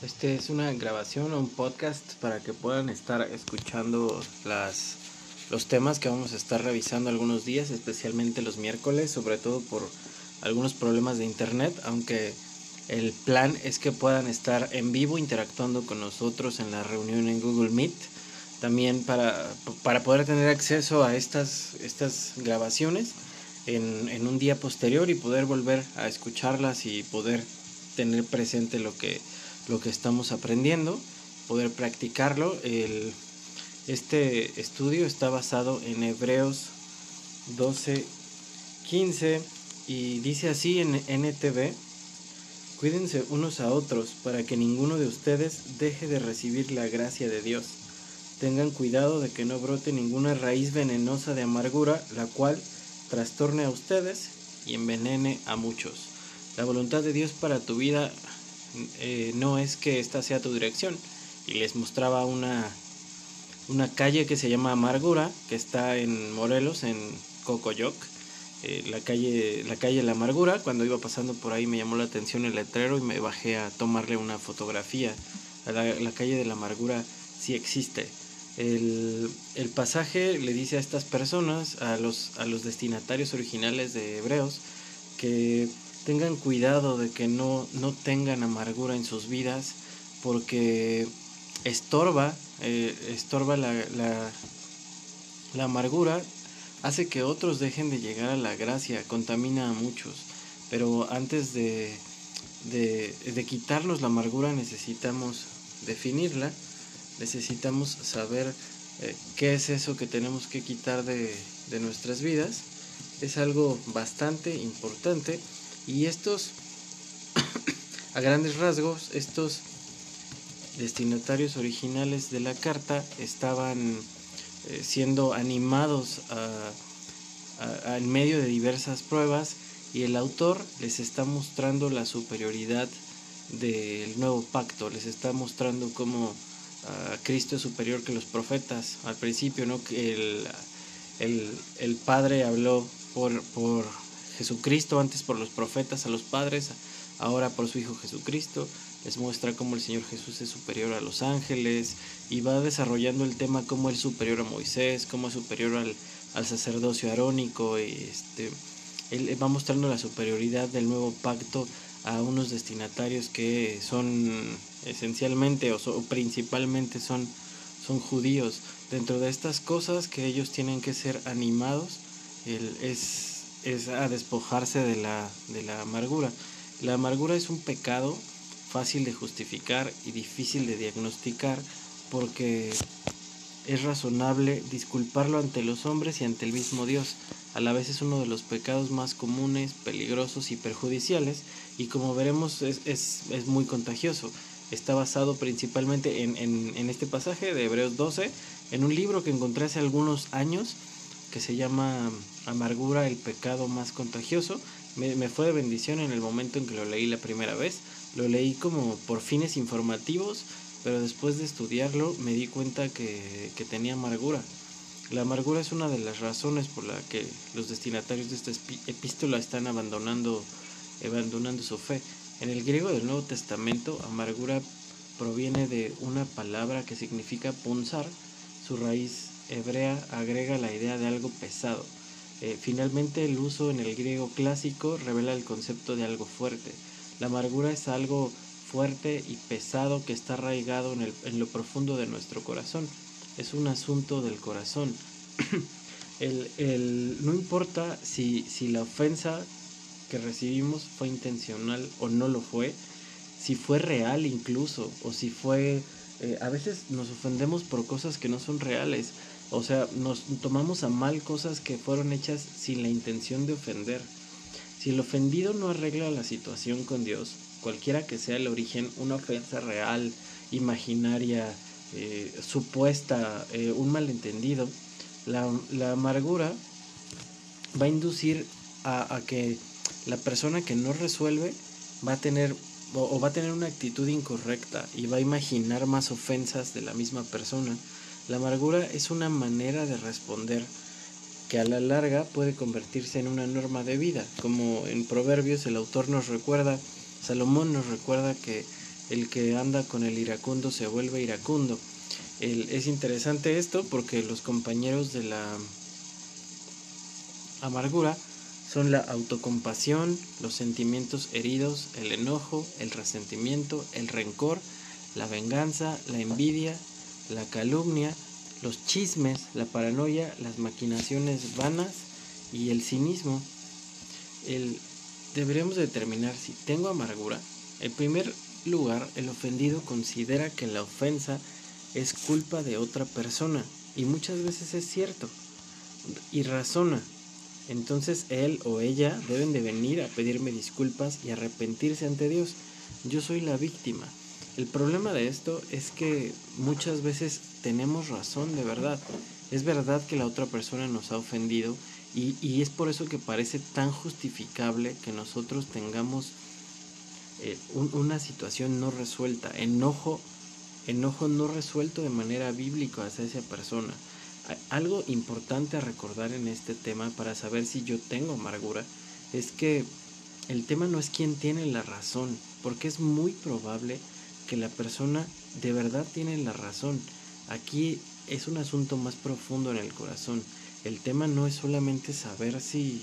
Este es una grabación o un podcast para que puedan estar escuchando las, los temas que vamos a estar revisando algunos días, especialmente los miércoles, sobre todo por algunos problemas de internet, aunque el plan es que puedan estar en vivo interactuando con nosotros en la reunión en Google Meet. También para, para poder tener acceso a estas, estas grabaciones en, en un día posterior y poder volver a escucharlas y poder tener presente lo que lo que estamos aprendiendo, poder practicarlo. El, este estudio está basado en Hebreos 12, 15 y dice así en NTV, cuídense unos a otros para que ninguno de ustedes deje de recibir la gracia de Dios. Tengan cuidado de que no brote ninguna raíz venenosa de amargura, la cual trastorne a ustedes y envenene a muchos. La voluntad de Dios para tu vida eh, no es que esta sea tu dirección. Y les mostraba una, una calle que se llama Amargura, que está en Morelos, en Cocoyoc. Eh, la calle la calle La Amargura cuando iba pasando por ahí me llamó la atención el letrero y me bajé a tomarle una fotografía la, calle de la amargura sí existe el, el, pasaje le dice a estas personas a los a los destinatarios originales de hebreos que tengan cuidado de que no, no tengan amargura en sus vidas porque estorba, eh, estorba la, la, amargura, hace que otros dejen de llegar a la gracia, contamina a muchos. Pero antes de, de, de quitarnos la amargura necesitamos definirla, necesitamos saber eh, qué es eso que tenemos que quitar de, de nuestras vidas. Es algo bastante importante y estos, a grandes rasgos, estos destinatarios originales de la carta estaban eh, siendo animados en medio de diversas pruebas y el autor les está mostrando la superioridad del nuevo pacto, les está mostrando cómo Cristo es superior que los profetas. Al principio, ¿no? Que el, el Padre habló por Jesucristo, antes por los profetas a los padres, ahora por su Hijo Jesucristo. Les muestra cómo el Señor Jesús es superior a los ángeles y va desarrollando el tema cómo es superior a Moisés, cómo es superior al, al sacerdocio arónico. Y este, él va mostrando la superioridad del nuevo pacto a unos destinatarios que son esencialmente o, principalmente son, son judíos. Dentro de estas cosas que ellos tienen que ser animados, él es es a despojarse de la, de la amargura. La amargura es un pecado fácil de justificar y difícil de diagnosticar porque es razonable disculparlo ante los hombres y ante el mismo Dios. A la vez es uno de los pecados más comunes, peligrosos y perjudiciales y como veremos es, es, es muy contagioso. Está basado principalmente en, en, en este pasaje de Hebreos 12, en un libro que encontré hace algunos años que se llama Amargura, el pecado más contagioso. Me, fue de bendición en el momento en que lo leí la primera vez. Lo leí como por fines informativos, pero después de estudiarlo me di cuenta que, que tenía amargura. La amargura es una de las razones por la que los destinatarios de esta epístola están abandonando, abandonando su fe. En el griego del Nuevo Testamento, amargura proviene de una palabra que significa punzar. Su raíz hebrea agrega la idea de algo pesado. Eh, finalmente el uso en el griego clásico revela el concepto de algo fuerte. La amargura es algo fuerte y pesado que está arraigado en, el, en lo profundo de nuestro corazón. Es un asunto del corazón. el, el, no importa si, si la ofensa que recibimos fue intencional o no lo fue, si fue real incluso, o si fue... Eh, a veces nos ofendemos por cosas que no son reales. O sea, nos tomamos a mal cosas que fueron hechas sin la intención de ofender. Si el ofendido no arregla la situación con Dios, cualquiera que sea el origen, una ofensa real, imaginaria, eh, supuesta, eh, un malentendido, la, amargura va a inducir a, que la persona que no resuelve va a tener o va a tener una actitud incorrecta y va a imaginar más ofensas de la misma persona la amargura es una manera de responder que a la larga puede convertirse en una norma de vida, como en Proverbios el autor nos recuerda, Salomón nos recuerda que el que anda con el iracundo se vuelve iracundo. es interesante esto porque los compañeros de la amargura son la autocompasión, los sentimientos heridos, el enojo, el resentimiento, el rencor, la venganza, la envidia, la calumnia, los chismes, la paranoia, las maquinaciones vanas y el cinismo. El, deberíamos determinar si tengo amargura. En primer lugar, el ofendido considera que la ofensa es culpa de otra persona y muchas veces es cierto y razona. Entonces él o ella deben de venir a pedirme disculpas y arrepentirse ante Dios. Yo soy la víctima. El problema de esto es que muchas veces tenemos razón de verdad. Es verdad que la otra persona nos ha ofendido y, es por eso que parece tan justificable que nosotros tengamos eh, una situación no resuelta, enojo, enojo no resuelto de manera bíblica hacia esa persona. Algo importante a recordar en este tema para saber si yo tengo amargura es que el tema no es quién tiene la razón, porque es muy probable que la persona de verdad tiene la razón. Aquí es un asunto más profundo en el corazón. El tema no es solamente saber si,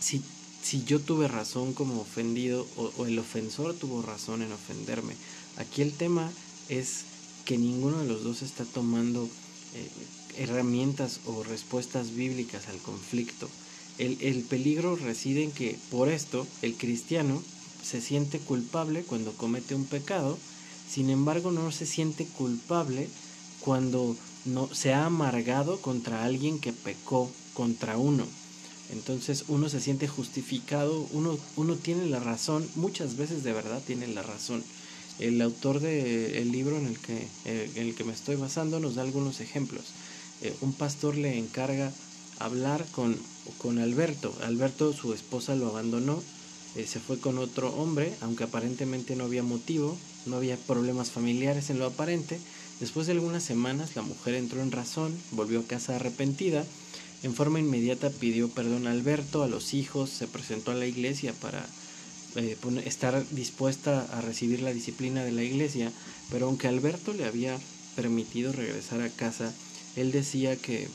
si, si yo tuve razón como ofendido o, el ofensor tuvo razón en ofenderme. Aquí el tema es que ninguno de los dos está tomando eh, herramientas o respuestas bíblicas al conflicto. El, el, peligro reside en que por esto el cristiano se siente culpable cuando comete un pecado, sin embargo no se siente culpable cuando no se ha amargado contra alguien que pecó contra uno. Entonces uno se siente justificado, uno, uno tiene la razón, muchas veces de verdad tiene la razón. El autor del libro en el, que, eh, en el que me estoy basando nos da algunos ejemplos. Eh, un pastor le encarga hablar con, con Alberto. Alberto, su esposa, lo abandonó, eh, se fue con otro hombre, aunque aparentemente no había motivo, no había problemas familiares en lo aparente, Después de algunas semanas la mujer entró en razón, volvió a casa arrepentida, en forma inmediata pidió perdón a Alberto, a los hijos, se presentó a la iglesia para eh, estar dispuesta a recibir la disciplina de la iglesia, pero aunque Alberto le había permitido regresar a casa, él decía que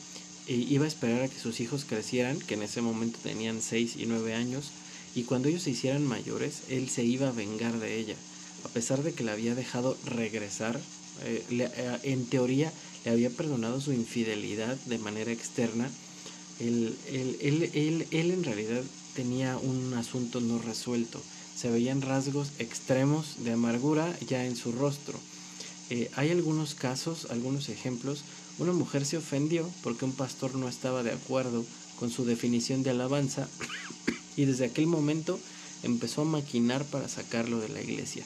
eh, iba a esperar a que sus hijos crecieran, que en ese momento tenían 6 y 9 años, y cuando ellos se hicieran mayores, él se iba a vengar de ella. A pesar de que la había dejado regresar, eh, eh, en teoría le había perdonado su infidelidad de manera externa, él, él, en realidad tenía un asunto no resuelto. Se veían rasgos extremos de amargura ya en su rostro. Eh, hay algunos casos, algunos ejemplos. Una mujer se ofendió porque un pastor no estaba de acuerdo con su definición de alabanza y desde aquel momento empezó a maquinar para sacarlo de la iglesia.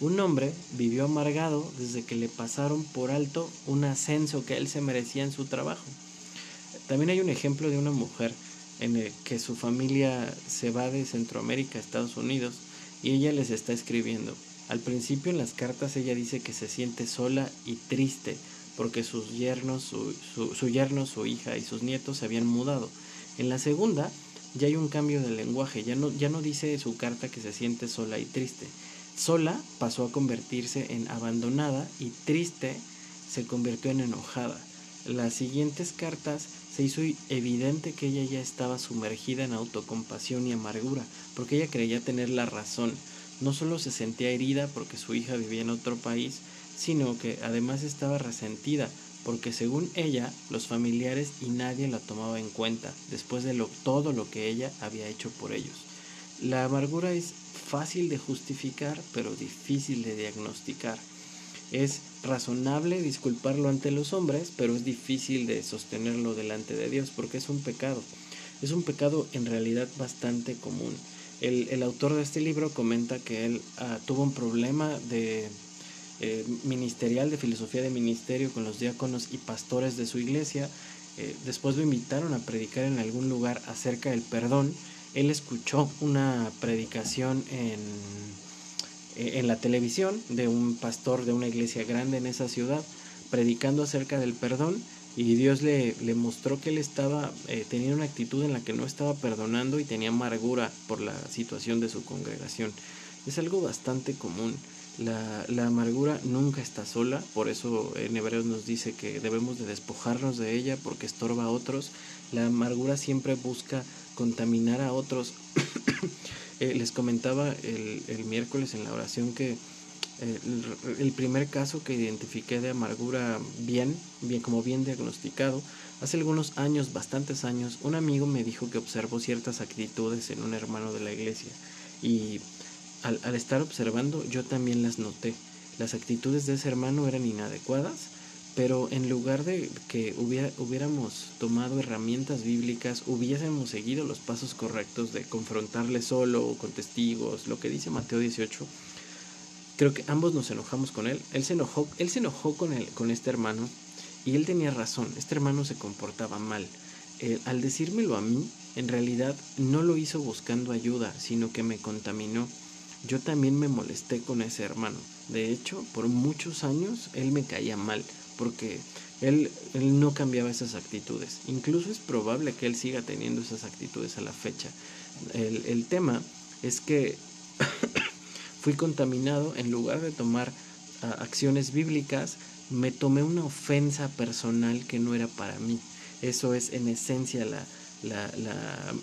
Un hombre vivió amargado desde que le pasaron por alto un ascenso que él se merecía en su trabajo. También hay un ejemplo de una mujer en el que su familia se va de Centroamérica a Estados Unidos y ella les está escribiendo. Al principio en las cartas ella dice que se siente sola y triste porque sus yernos, su, su yerno, su hija y sus nietos se habían mudado. En la segunda ya hay un cambio de lenguaje, ya no, ya no dice su carta que se siente sola y triste, Sola pasó a convertirse en abandonada y triste se convirtió en enojada. Las siguientes cartas se hizo evidente que ella ya estaba sumergida en autocompasión y amargura, porque ella creía tener la razón. No solo se sentía herida porque su hija vivía en otro país, sino que además estaba resentida porque según ella los familiares y nadie la tomaba en cuenta después de todo lo que ella había hecho por ellos. La amargura es fácil de justificar, pero difícil de diagnosticar. Es razonable disculparlo ante los hombres, pero es difícil de sostenerlo delante de Dios, porque es un pecado. Es un pecado en realidad bastante común. El, autor de este libro comenta que él ah, tuvo un problema de eh, ministerial, de filosofía de ministerio con los diáconos y pastores de su iglesia. Eh, después lo invitaron a predicar en algún lugar acerca del perdón él escuchó una predicación en, en la televisión de un pastor de una iglesia grande en esa ciudad predicando acerca del perdón y Dios le, le mostró que él estaba eh, tenía una actitud en la que no estaba perdonando y tenía amargura por la situación de su congregación. es algo bastante común. La, amargura nunca está sola, por eso en Hebreos nos dice que debemos de despojarnos de ella porque estorba a otros. La amargura siempre busca contaminar a otros. Eh, les comentaba el, miércoles en la oración que eh, el, el, primer caso que identifiqué de amargura bien, bien, como bien diagnosticado, hace algunos años, bastantes años, un amigo me dijo que observó ciertas actitudes en un hermano de la iglesia y al, estar observando yo también las noté. Las actitudes de ese hermano eran inadecuadas, pero en lugar de que hubiera, hubiéramos tomado herramientas bíblicas, hubiésemos seguido los pasos correctos de confrontarle solo o con testigos, lo que dice Mateo 18, creo que ambos nos enojamos con él. Él se enojó, él se enojó con, él, con este hermano y él tenía razón, este hermano se comportaba mal. Eh, al decírmelo a mí, en realidad no lo hizo buscando ayuda, sino que me contaminó. Yo también me molesté con ese hermano. De hecho, por muchos años él me caía mal porque él, él, no cambiaba esas actitudes. Incluso es probable que él siga teniendo esas actitudes a la fecha. El, el tema es que fui contaminado en lugar de tomar acciones bíblicas, me tomé una ofensa personal que no era para mí. Eso es en esencia la, la,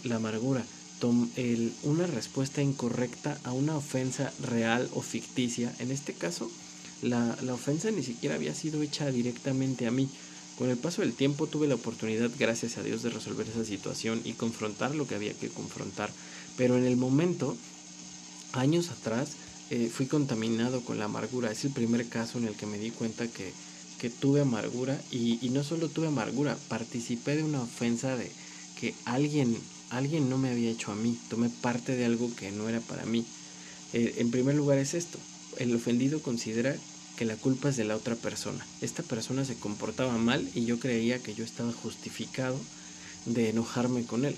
la amargura. Una respuesta incorrecta a una ofensa real o ficticia. En este caso, la, la, ofensa ni siquiera había sido hecha directamente a mí. Con el paso del tiempo tuve la oportunidad, gracias a Dios, de resolver esa situación y confrontar lo que había que confrontar. Pero en el momento, años atrás, eh, fui contaminado con la amargura. Es el primer caso en el que me di cuenta que, que tuve amargura y, y, no solo tuve amargura, participé de una ofensa de que alguien, alguien no me había hecho a mí. Tomé parte de algo que no era para mí. Eh, en primer lugar es esto el ofendido considera que la culpa es de la otra persona. Esta persona se comportaba mal y yo creía que yo estaba justificado de enojarme con él.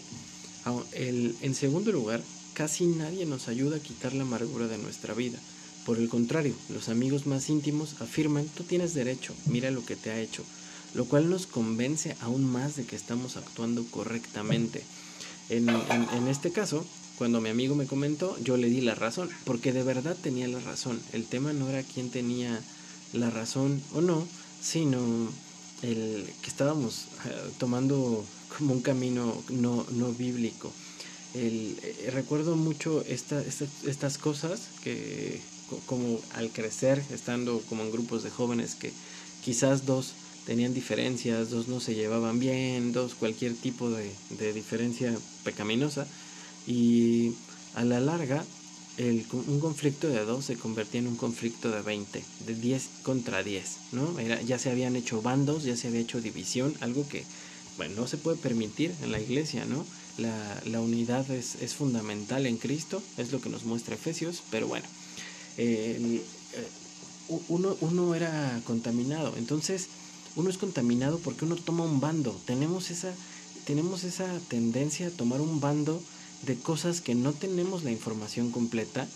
El, en segundo lugar, casi nadie nos ayuda a quitar la amargura de nuestra vida. Por el contrario, los amigos más íntimos afirman, tú tienes derecho, mira lo que te ha hecho, lo cual nos convence aún más de que estamos actuando correctamente. En, en, este caso, cuando mi amigo me comentó, yo le di la razón, porque de verdad tenía la razón. El tema no era quién tenía la razón o no, sino el que estábamos eh, tomando como un camino no, no bíblico. El, eh, recuerdo mucho esta, esta, estas cosas que como al crecer, estando como en grupos de jóvenes que quizás dos tenían diferencias, dos no se llevaban bien, dos cualquier tipo de, diferencia pecaminosa, y a la larga el, un conflicto de dos se convertía en un conflicto de 20, de 10 contra 10, ¿no? Ya se habían hecho bandos, ya se había hecho división, algo que, bueno, no se puede permitir en la iglesia, ¿no? La, unidad es, es, fundamental en Cristo, es lo que nos muestra Efesios, pero bueno, eh, uno, uno era contaminado, entonces uno es contaminado porque uno toma un bando, tenemos esa, tenemos esa tendencia a tomar un bando, de cosas que no tenemos la información completa,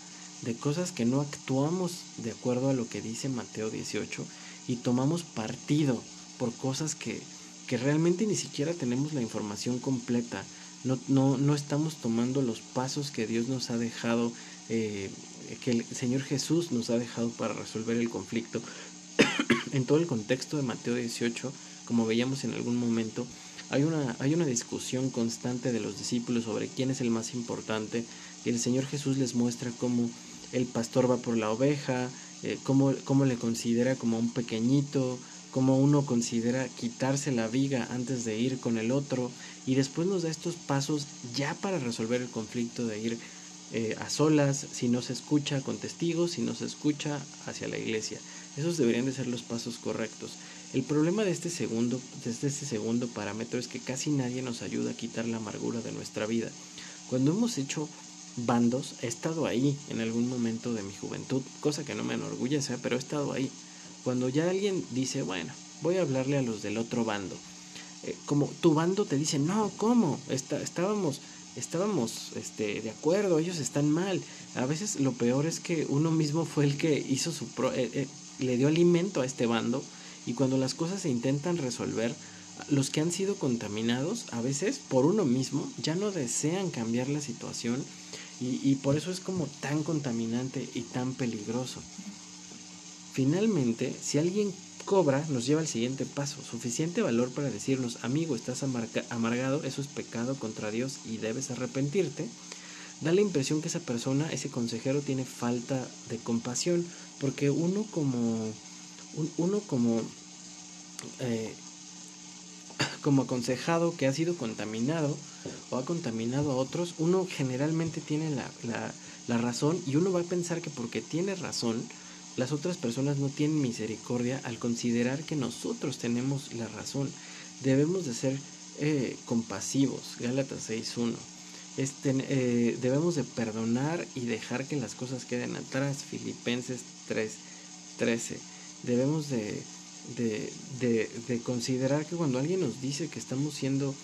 de cosas que no actuamos de acuerdo a lo que dice Mateo 18 y tomamos partido por cosas que, que realmente ni siquiera tenemos la información completa. No, no, no estamos tomando los pasos que Dios nos ha dejado, eh, que el Señor Jesús nos ha dejado para resolver el conflicto. en todo el contexto de Mateo 18, como veíamos en algún momento, hay una, hay una discusión constante de los discípulos sobre quién es el más importante y el Señor Jesús les muestra cómo el pastor va por la oveja, eh, cómo, cómo le considera como un pequeñito, cómo uno considera quitarse la viga antes de ir con el otro y después nos da estos pasos ya para resolver el conflicto de ir eh, a solas, si no se escucha con testigos, si no se escucha hacia la iglesia. Esos deberían de ser los pasos correctos. El problema de este segundo, desde este segundo parámetro es que casi nadie nos ayuda a quitar la amargura de nuestra vida. Cuando hemos hecho bandos, he estado ahí en algún momento de mi juventud, cosa que no me enorgullece, pero he estado ahí. Cuando ya alguien dice, bueno, voy a hablarle a los del otro bando. Eh, como tu bando te dice, no, ¿cómo? Está, estábamos, estábamos este, de acuerdo, ellos están mal. A veces lo peor es que uno mismo fue el que hizo su pro, eh, eh, le dio alimento a este bando y cuando las cosas se intentan resolver, los que han sido contaminados, a veces por uno mismo, ya no desean cambiar la situación Y, y por eso es como tan contaminante y tan peligroso. Finalmente, si alguien cobra, nos lleva al siguiente paso. Suficiente valor para decirnos, amigo, estás amargado, eso es pecado contra Dios y debes arrepentirte. Da la impresión que esa persona, ese consejero, tiene falta de compasión, porque uno como, uno como, eh, como aconsejado que ha sido contaminado o ha contaminado a otros, uno generalmente tiene la, la, la razón y uno va a pensar que porque tiene razón, las otras personas no tienen misericordia al considerar que nosotros tenemos la razón. Debemos de ser eh, compasivos. Gálatas 6.1. Este, eh, debemos de perdonar y dejar que las cosas queden atrás. Filipenses 3.13. Debemos de, de, de, de considerar que cuando alguien nos dice que estamos siendo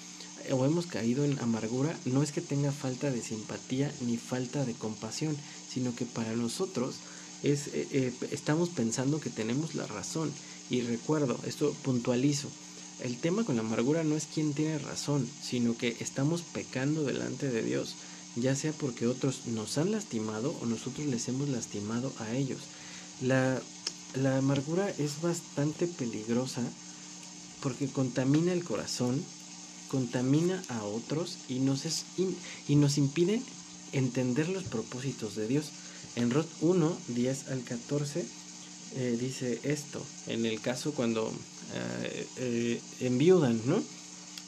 o hemos caído en amargura, no es que tenga falta de simpatía ni falta de compasión, sino que para nosotros es, eh, eh, estamos pensando que tenemos la razón. Y recuerdo, esto puntualizo, el tema con la amargura no es quién tiene razón, sino que estamos pecando delante de Dios, ya sea porque otros nos han lastimado o nosotros les hemos lastimado a ellos. La, la amargura es bastante peligrosa porque contamina el corazón, contamina a otros y nos, es, y nos impide entender los propósitos de Dios. En Rod 1, 10 al 14, eh, dice esto, en el caso cuando eh, eh, enviudan, ¿no?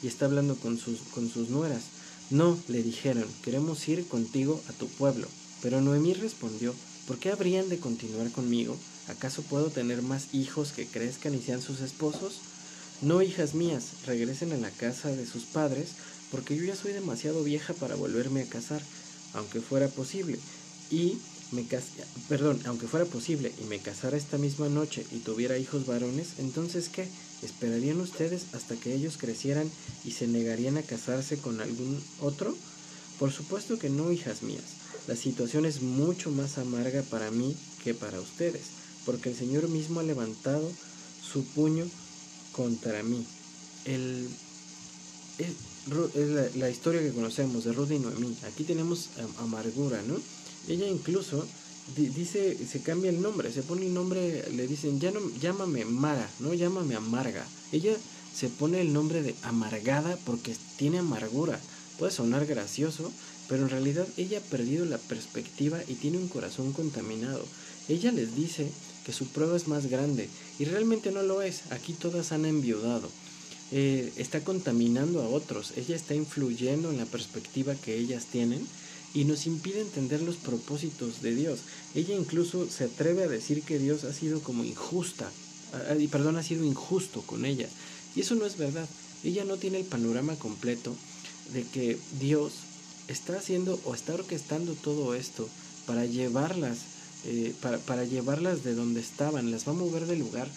Y está hablando con sus, con sus nueras. No, le dijeron, queremos ir contigo a tu pueblo. Pero Noemí respondió, ¿por qué habrían de continuar conmigo? ¿Acaso puedo tener más hijos que crezcan y sean sus esposos? No, hijas mías, regresen a la casa de sus padres, porque yo ya soy demasiado vieja para volverme a casar, aunque fuera posible. Y me perdón, aunque fuera posible y me casara esta misma noche y tuviera hijos varones, entonces ¿qué? ¿Esperarían ustedes hasta que ellos crecieran y se negarían a casarse con algún otro? Por supuesto que no, hijas mías. La situación es mucho más amarga para mí que para ustedes, porque el Señor mismo ha levantado su puño contra mí. El, es la, la, historia que conocemos de Ruth y Noemí. Aquí tenemos amargura, ¿no? Ella incluso dice, se cambia el nombre, se pone el nombre, le dicen, ya no, llámame Mara, no llámame Amarga. Ella se pone el nombre de Amargada porque tiene amargura. Puede sonar gracioso, pero en realidad ella ha perdido la perspectiva y tiene un corazón contaminado. Ella les dice que su prueba es más grande y realmente no lo es. Aquí todas han enviudado. Eh, está contaminando a otros. Ella está influyendo en la perspectiva que ellas tienen y nos impide entender los propósitos de Dios. Ella incluso se atreve a decir que Dios ha sido como injusta, y perdón, ha sido injusto con ella. Y eso no es verdad. Ella no tiene el panorama completo de que Dios está haciendo o está orquestando todo esto para llevarlas, eh, para, para, llevarlas de donde estaban, las va a mover del lugar.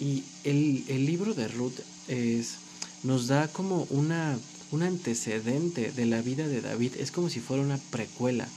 Y el, el libro de Ruth es, nos da como una un antecedente de la vida de David, es como si fuera una precuela.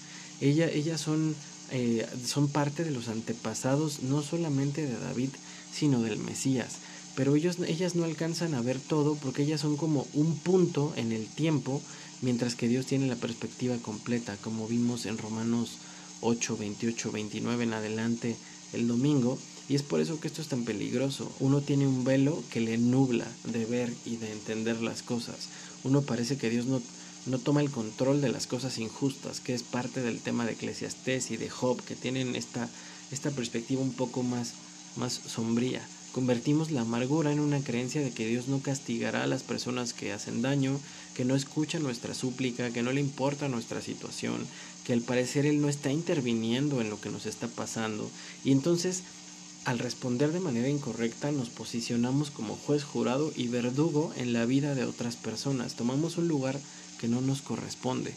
Ella, ellas son, eh, son parte de los antepasados no solamente de David, sino del Mesías. Pero ellos, ellas no alcanzan a ver todo porque ellas son como un punto en el tiempo, mientras que Dios tiene la perspectiva completa, como vimos en Romanos 8, 28, 29 en adelante el domingo. Y es por eso que esto es tan peligroso. Uno tiene un velo que le nubla de ver y de entender las cosas uno parece que Dios no, no toma el control de las cosas injustas, que es parte del tema de Eclesiastés y de Job, que tienen esta, esta perspectiva un poco más, más sombría. Convertimos la amargura en una creencia de que Dios no castigará a las personas que hacen daño, que no escuchan nuestra súplica, que no le importa nuestra situación, que al parecer Él no está interviniendo en lo que nos está pasando. Y entonces al responder de manera incorrecta nos posicionamos como juez jurado y verdugo en la vida de otras personas. Tomamos un lugar que no nos corresponde.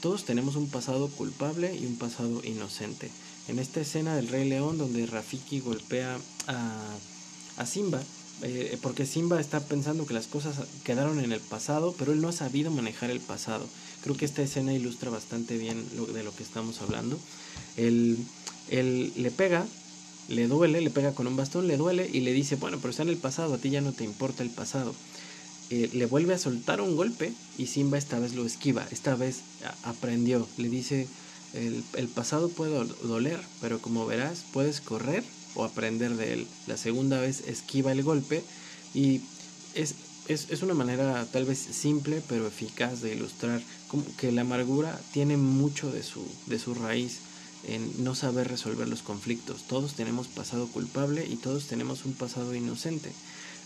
Todos tenemos un pasado culpable y un pasado inocente. En esta escena del Rey León donde Rafiki golpea a, Simba, eh, porque Simba está pensando que las cosas quedaron en el pasado, pero él no ha sabido manejar el pasado. Creo que esta escena ilustra bastante bien lo, de lo que estamos hablando. Él, él le pega, le duele, le pega con un bastón, le duele y le dice, bueno, pero está en el pasado, a ti ya no te importa el pasado. eh, le vuelve a soltar un golpe y Simba esta vez lo esquiva, esta vez aprendió, le dice, el, el pasado puede doler, pero como verás, puedes correr o aprender de él. La segunda vez esquiva el golpe y es, es, es, una manera tal vez simple pero eficaz de ilustrar como que la amargura tiene mucho de su, de su raíz en no saber resolver los conflictos. Todos tenemos pasado culpable y todos tenemos un pasado inocente.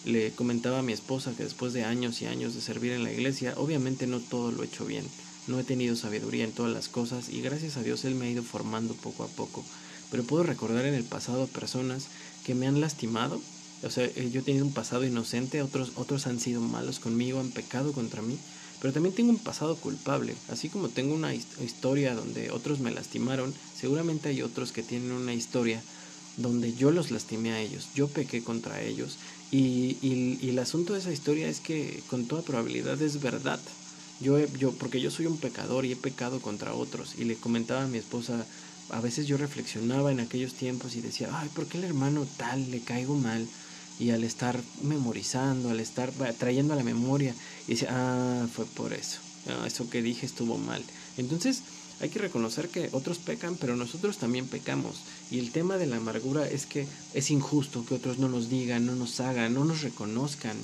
Le comentaba a mi esposa que después de años y años de servir en la iglesia, obviamente no todo lo he hecho bien. No he tenido sabiduría en todas las cosas y gracias a Dios Él me ha ido formando poco a poco. Pero puedo recordar en el pasado personas que me han lastimado. O sea, eh, yo he tenido un pasado inocente, otros, otros han sido malos conmigo, han pecado contra mí. Pero también tengo un pasado culpable. Así como tengo una historia donde otros me lastimaron, seguramente hay otros que tienen una historia donde yo los lastimé a ellos, yo pequé contra ellos. Y, y, el asunto de esa historia es que con toda probabilidad es verdad. Yo, yo, porque yo soy un pecador y he pecado contra otros. Y le comentaba a mi esposa, a veces yo reflexionaba en aquellos tiempos y decía, ay, ¿por qué el hermano tal le caigo mal? Y al estar memorizando, al estar trayendo a la memoria, y dice, ah, fue por eso, ah, eso que dije estuvo mal. Entonces hay que reconocer que otros pecan, pero nosotros también pecamos. Y el tema de la amargura es que es injusto que otros no nos digan, no nos hagan, no nos reconozcan,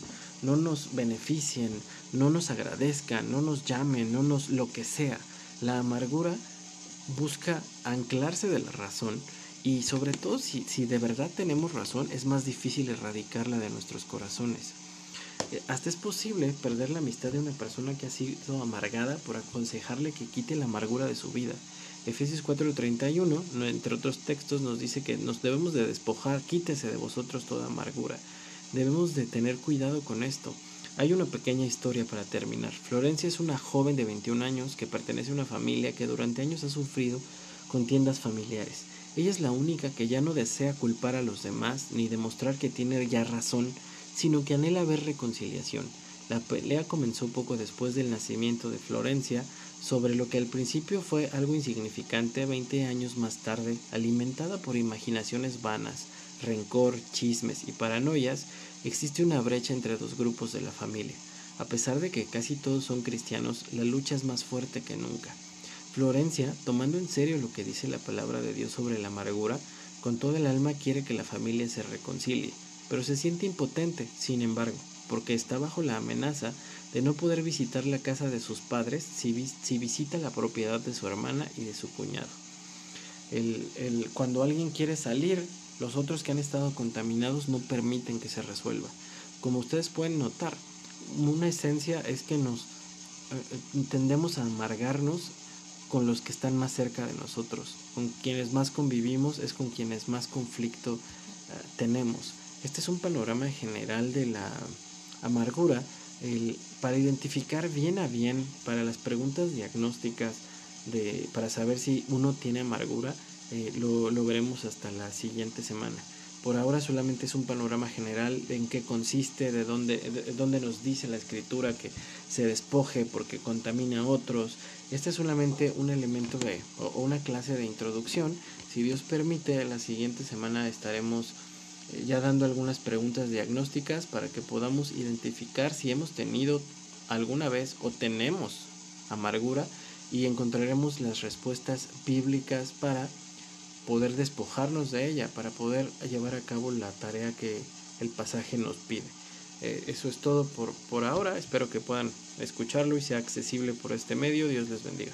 no nos beneficien, no nos agradezcan, no nos llamen, no nos lo que sea. La amargura busca anclarse de la razón y sobre todo si, si de verdad tenemos razón, es más difícil erradicarla de nuestros corazones. Eh, hasta es posible perder la amistad de una persona que ha sido amargada por aconsejarle que quite la amargura de su vida. Efesios 4:31, entre otros textos, nos dice que nos debemos de despojar, quítese de vosotros toda amargura. Debemos de tener cuidado con esto. Hay una pequeña historia para terminar. Florencia es una joven de 21 años que pertenece a una familia que durante años ha sufrido contiendas familiares. Ella es la única que ya no desea culpar a los demás ni demostrar que tiene ya razón, sino que anhela ver reconciliación. La pelea comenzó poco después del nacimiento de Florencia, sobre lo que al principio fue algo insignificante, 20 años más tarde, alimentada por imaginaciones vanas, rencor, chismes y paranoias, existe una brecha entre dos grupos de la familia. A pesar de que casi todos son cristianos, la lucha es más fuerte que nunca. Florencia, tomando en serio lo que dice la palabra de Dios sobre la amargura, con todo el alma quiere que la familia se reconcilie, pero se siente impotente, sin embargo, porque está bajo la amenaza de no poder visitar la casa de sus padres si, visita la propiedad de su hermana y de su cuñado. El, cuando alguien quiere salir, los otros que han estado contaminados no permiten que se resuelva. Como ustedes pueden notar, una esencia es que nos eh, eh, tendemos a amargarnos con los que están más cerca de nosotros. Con quienes más convivimos es con quienes más conflicto eh, tenemos. Este es un panorama general de la amargura para identificar bien a bien para las preguntas diagnósticas de, para saber si uno tiene amargura. Eh, lo, lo veremos hasta la siguiente semana. Por ahora solamente es un panorama general en qué consiste, de dónde, de dónde nos dice la escritura que se despoje porque contamina a otros. Este es solamente un elemento de, o una clase de introducción. Si Dios permite, la siguiente semana estaremos eh, ya dando algunas preguntas diagnósticas para que podamos identificar si hemos tenido alguna vez o tenemos amargura y encontraremos las respuestas bíblicas para poder despojarnos de ella, para poder llevar a cabo la tarea que el pasaje nos pide. Eh, eso es todo por, por ahora, espero que puedan escucharlo y sea accesible por este medio. Dios les bendiga.